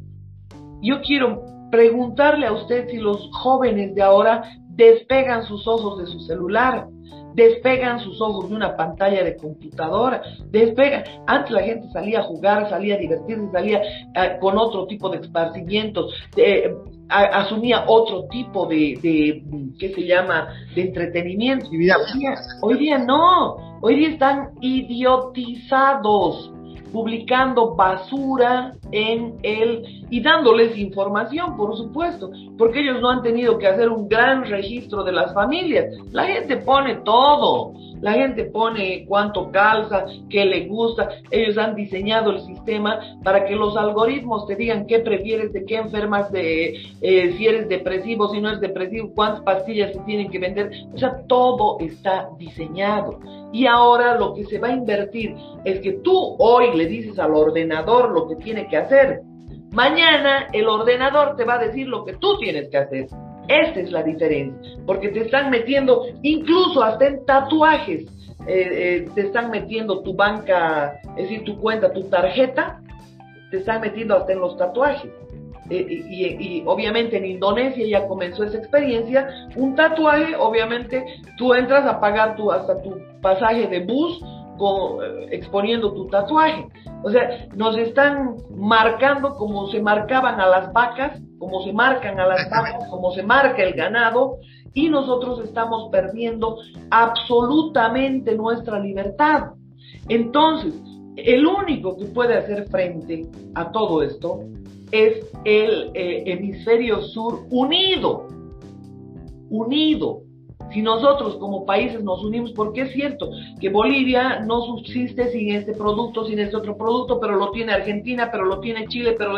Yo quiero preguntarle a usted si los jóvenes de ahora despegan sus ojos de su celular, despegan sus ojos de una pantalla de computadora, despegan. Antes la gente salía a jugar, salía a divertirse, salía eh, con otro tipo de esparcimientos, asumía otro tipo de, de, ¿qué se llama?, de entretenimiento. Hoy día, hoy día no, hoy día están idiotizados publicando basura en él y dándoles información, por supuesto, porque ellos no han tenido que hacer un gran registro de las familias. La gente pone todo, la gente pone cuánto calza, qué le gusta. Ellos han diseñado el sistema para que los algoritmos te digan qué prefieres, de qué enfermas, de eh, si eres depresivo, si no eres depresivo, cuántas pastillas se tienen que vender. O sea, todo está diseñado. Y ahora lo que se va a invertir es que tú hoy le dices al ordenador lo que tiene que hacer. Mañana el ordenador te va a decir lo que tú tienes que hacer. Esta es la diferencia, porque te están metiendo incluso hasta en tatuajes. Eh, eh, te están metiendo tu banca, es decir, tu cuenta, tu tarjeta, te están metiendo hasta en los tatuajes. Eh, y, obviamente en Indonesia ya comenzó esa experiencia, un tatuaje, obviamente tú entras a pagar tu, hasta tu pasaje de bus con, exponiendo tu tatuaje. O sea, nos están marcando como se marcaban a las vacas, como se marcan a las vacas, como se marca el ganado, y nosotros estamos perdiendo absolutamente nuestra libertad. Entonces, el único que puede hacer frente a todo esto es el eh, hemisferio sur unido, unido, si nosotros como países nos unimos, porque es cierto que Bolivia no subsiste sin este producto, sin este otro producto, pero lo tiene Argentina, pero lo tiene Chile, pero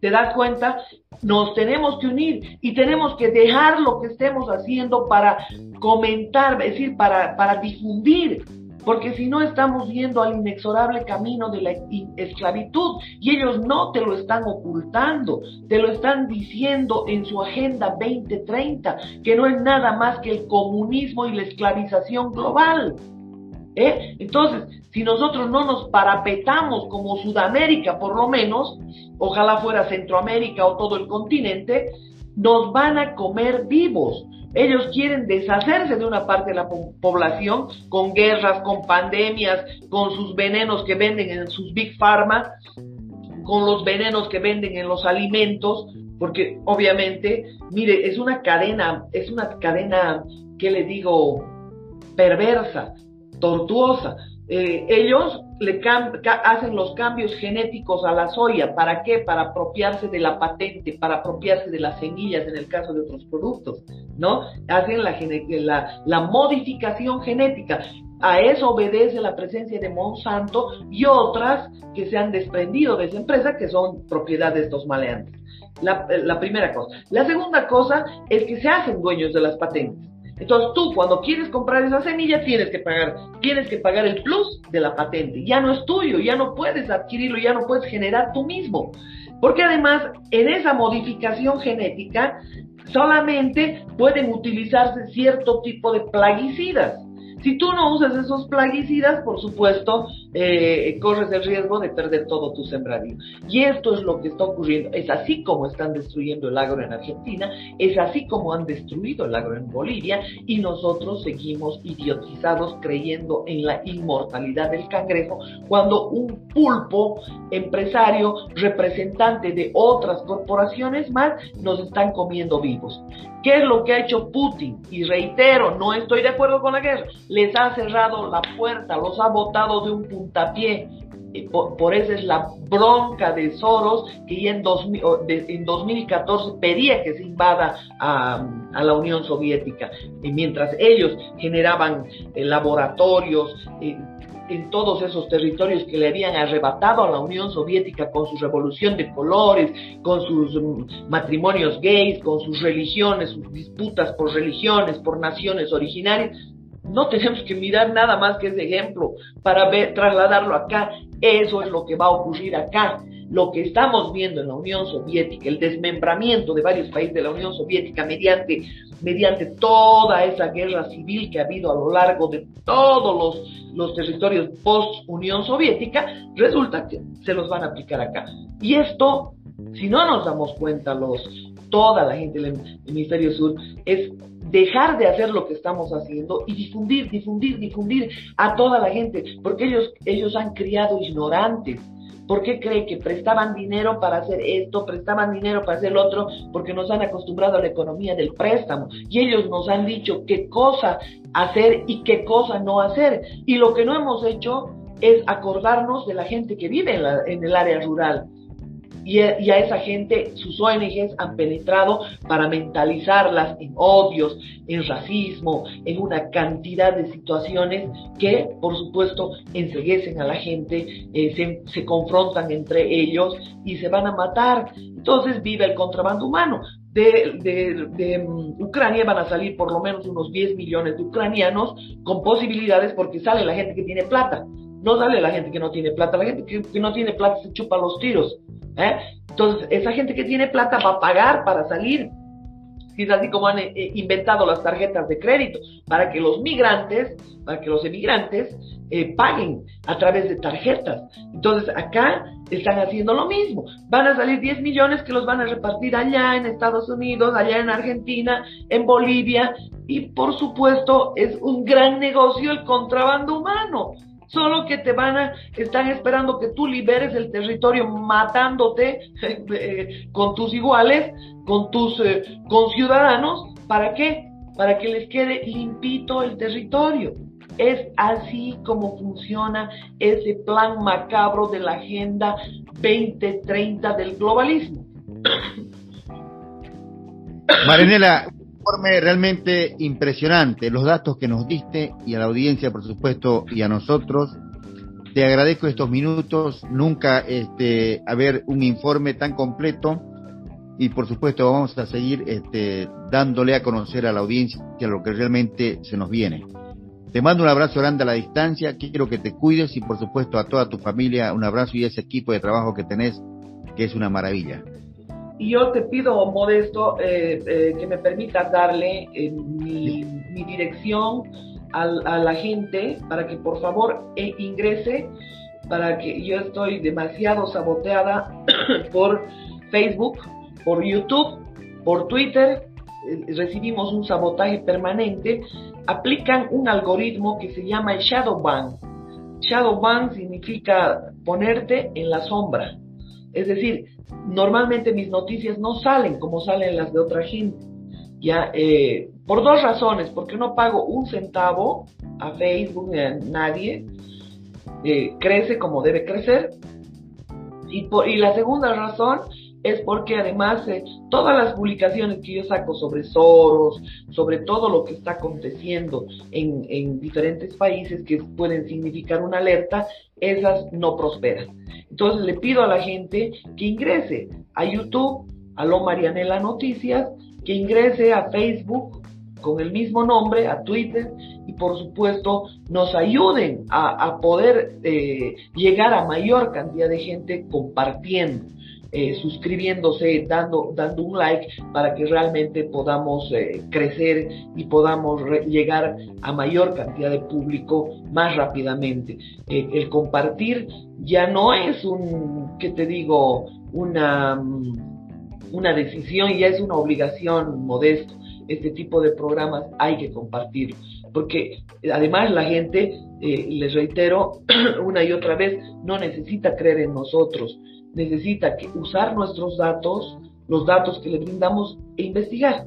te das cuenta, nos tenemos que unir y tenemos que dejar lo que estemos haciendo para comentar, es decir, para, para difundir porque si no estamos yendo al inexorable camino de la esclavitud y ellos no te lo están ocultando, te lo están diciendo en su Agenda 2030, que no es nada más que el comunismo y la esclavización global. ¿Eh? Entonces, si nosotros no nos parapetamos como Sudamérica, por lo menos, ojalá fuera Centroamérica o todo el continente, nos van a comer vivos. Ellos quieren deshacerse de una parte de la población con guerras, con pandemias, con sus venenos que venden en sus big pharma, con los venenos que venden en los alimentos, porque obviamente, mire, es una cadena, es una cadena, ¿qué le digo? perversa, tortuosa. Eh, ellos le hacen los cambios genéticos a la soya. ¿Para qué? Para apropiarse de la patente, para apropiarse de las semillas en el caso de otros productos, ¿no? Hacen la, la, modificación genética. A eso obedece la presencia de Monsanto y otras que se han desprendido de esa empresa que son propiedad de estos maleantes. La primera cosa. La segunda cosa es que se hacen dueños de las patentes. Entonces tú cuando quieres comprar esa semilla tienes que pagar, tienes que pagar el plus de la patente. Ya no es tuyo, ya no puedes adquirirlo, ya no puedes generar tú mismo. Porque además en esa modificación genética solamente pueden utilizarse cierto tipo de plaguicidas. Si tú no usas esos plaguicidas, por supuesto, eh, corres el riesgo de perder todo tu sembradío. Y esto es lo que está ocurriendo. Es así como están destruyendo el agro en Argentina, es así como han destruido el agro en Bolivia y nosotros seguimos idiotizados creyendo en la inmortalidad del cangrejo cuando un pulpo empresario, representante de otras corporaciones más, nos están comiendo vivos. ¿Qué es lo que ha hecho Putin? Y reitero, no estoy de acuerdo con la guerra. Les ha cerrado la puerta, los ha botado de un puntapié. Por, eso es la bronca de Soros que ya en, 2014 pedía que se invada a, la Unión Soviética. Y mientras ellos generaban eh, laboratorios, eh, en todos esos territorios que le habían arrebatado a la Unión Soviética con su revolución de colores, con sus mm, matrimonios gays, con sus religiones, sus disputas por religiones, por naciones originarias. No tenemos que mirar nada más que ese ejemplo para ver, trasladarlo acá. Eso es lo que va a ocurrir acá. Lo que estamos viendo en la Unión Soviética, el desmembramiento de varios países de la Unión Soviética mediante, mediante toda esa guerra civil que ha habido a lo largo de todos los, los territorios post-Unión Soviética, resulta que se los van a aplicar acá. Y esto, si no nos damos cuenta los, toda la gente del hemisferio sur, es dejar de hacer lo que estamos haciendo y difundir, difundir, difundir a toda la gente, porque ellos, ellos han criado ignorantes. ¿Por qué cree que prestaban dinero para hacer esto, prestaban dinero para hacer lo otro? Porque nos han acostumbrado a la economía del préstamo y ellos nos han dicho qué cosa hacer y qué cosa no hacer. Y lo que no hemos hecho es acordarnos de la gente que vive en, en el área rural y, a esa gente sus ONGs han penetrado para mentalizarlas en odios, en racismo, en una cantidad de situaciones que, por supuesto, enseguecen a la gente, eh, se, confrontan entre ellos y se van a matar. Entonces vive el contrabando humano. De, de, mm, Ucrania van a salir por lo menos unos 10 millones de ucranianos con posibilidades porque sale la gente que tiene plata. No sale la gente que no tiene plata. La gente que, no tiene plata se chupa los tiros. ¿eh? Entonces, esa gente que tiene plata va a pagar para salir. es así como han eh, inventado las tarjetas de crédito, para que los migrantes, para que los emigrantes eh, paguen a través de tarjetas. Entonces, acá están haciendo lo mismo. Van a salir 10 millones que los van a repartir allá en Estados Unidos, allá en Argentina, en Bolivia, y por supuesto es un gran negocio el contrabando humano solo que te van a, están esperando que tú liberes el territorio matándote eh, con tus iguales, con tus eh, conciudadanos, ¿para qué? Para que les quede limpito el territorio. Es así como funciona ese plan macabro de la Agenda 2030 del globalismo. Marinela, informe realmente impresionante, los datos que nos diste y a la audiencia, por supuesto, y a nosotros. Te agradezco estos minutos, nunca este, haber un informe tan completo y por supuesto vamos a seguir este, dándole a conocer a la audiencia lo que realmente se nos viene. Te mando un abrazo grande a la distancia, quiero que te cuides y por supuesto a toda tu familia un abrazo y a ese equipo de trabajo que tenés, que es una maravilla. Y yo te pido, Modesto, eh, eh, que me permitas darle eh, mi, dirección a, la gente para que por favor ingrese, para que yo estoy demasiado saboteada por Facebook, por YouTube, por Twitter, recibimos un sabotaje permanente, aplican un algoritmo que se llama el Shadow Ban. Shadow Ban significa ponerte en la sombra. Es decir, normalmente mis noticias no salen como salen las de otra gente. Ya, eh, por dos razones, porque no pago un centavo a Facebook ni a nadie, eh, crece como debe crecer. Y, por, y la segunda razón es porque además eh, todas las publicaciones que yo saco sobre Soros, sobre todo lo que está aconteciendo en, en diferentes países que pueden significar una alerta, esas no prosperan. Entonces le pido a la gente que ingrese a YouTube, a Lo Marianela Noticias, que ingrese a Facebook con el mismo nombre, a Twitter, y por supuesto nos ayuden a, poder eh, llegar a mayor cantidad de gente compartiendo. Eh, suscribiéndose, dando, dando un like para que realmente podamos eh, crecer y podamos llegar a mayor cantidad de público más rápidamente. Eh, el compartir ya no es un, ¿qué te digo? Una, mm, una decisión, ya es una obligación modesto. Este tipo de programas hay que compartir porque además la gente, les reitero una y otra vez, no necesita creer en nosotros, necesita que usar nuestros datos, los datos que le brindamos e investigar.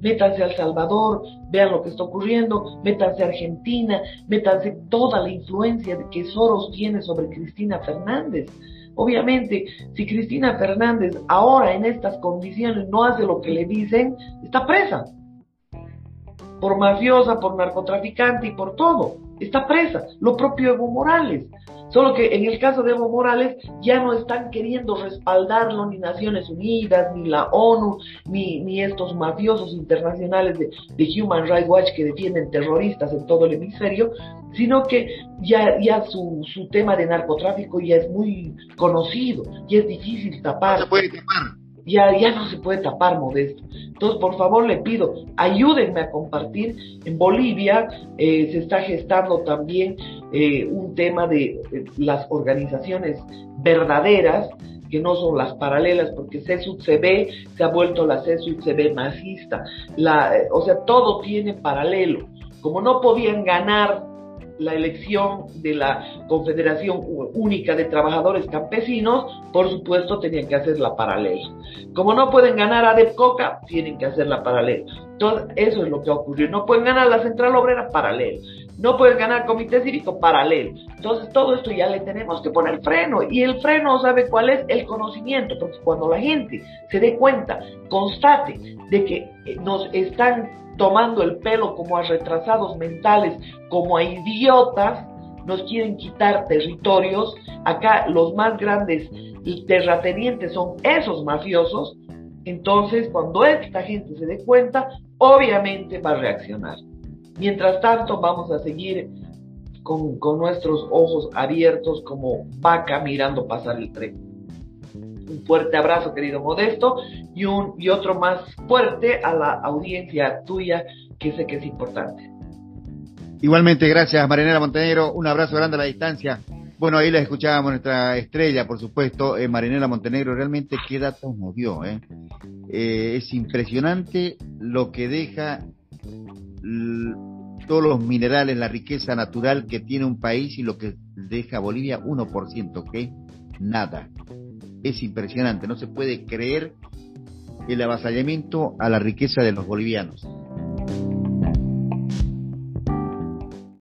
Métanse a El Salvador, vean lo que está ocurriendo, métanse a Argentina, métanse toda la influencia que Soros tiene sobre Cristina Fernández. Obviamente, si Cristina Fernández ahora en estas condiciones no hace lo que le dicen, está presa. Por mafiosa, por narcotraficante y por todo. Está presa. Lo propio Evo Morales. Solo que en el caso de Evo Morales ya no están queriendo respaldarlo ni Naciones Unidas, ni la ONU, ni, estos mafiosos internacionales de, Human Rights Watch que defienden terroristas en todo el hemisferio, sino que ya, ya su, su tema de narcotráfico ya es muy conocido y es difícil tapar. Se puede tapar ya, ya no se puede tapar, Modesto. Entonces, por favor, le pido, ayúdenme a compartir. En Bolivia eh, se está gestando también eh, un tema de las organizaciones verdaderas, que no son las paralelas, porque CSUD-CB se ha vuelto la CSUD-CB masista. La, o sea, todo tiene paralelo. Como no podían ganar la elección de la Confederación Única de Trabajadores Campesinos, por supuesto tenían que hacer la paralela. Como no pueden ganar a DEPCOCA, tienen que hacer la paralela. Entonces, eso es lo que ocurrió. No pueden ganar la Central Obrera, paralelo. No pueden ganar Comité Cívico, paralelo. Entonces, todo esto ya le tenemos que poner freno. Y el freno, ¿sabe cuál es? El conocimiento. Porque cuando la gente se dé cuenta, constate de que nos están tomando el pelo como a retrasados mentales, como a idiotas, nos quieren quitar territorios. Acá los más grandes terratenientes son esos mafiosos. Entonces, cuando esta gente se dé cuenta, obviamente va a reaccionar. Mientras tanto, vamos a seguir con, con nuestros ojos abiertos como vaca mirando pasar el tren. Un fuerte abrazo, querido Modesto, y, un, y otro más fuerte a la audiencia tuya, que sé que es importante. Igualmente, gracias, Marinera Montenegro. Un abrazo grande a la distancia. Bueno, ahí la escuchábamos, nuestra estrella, por supuesto, eh, Marinela Montenegro. Realmente, qué datos nos. Eh? Eh, es impresionante lo que deja todos los minerales, la riqueza natural que tiene un país y lo que deja Bolivia, 1%, ¿ok? Nada es impresionante. No se puede creer el avasallamiento a la riqueza de los bolivianos.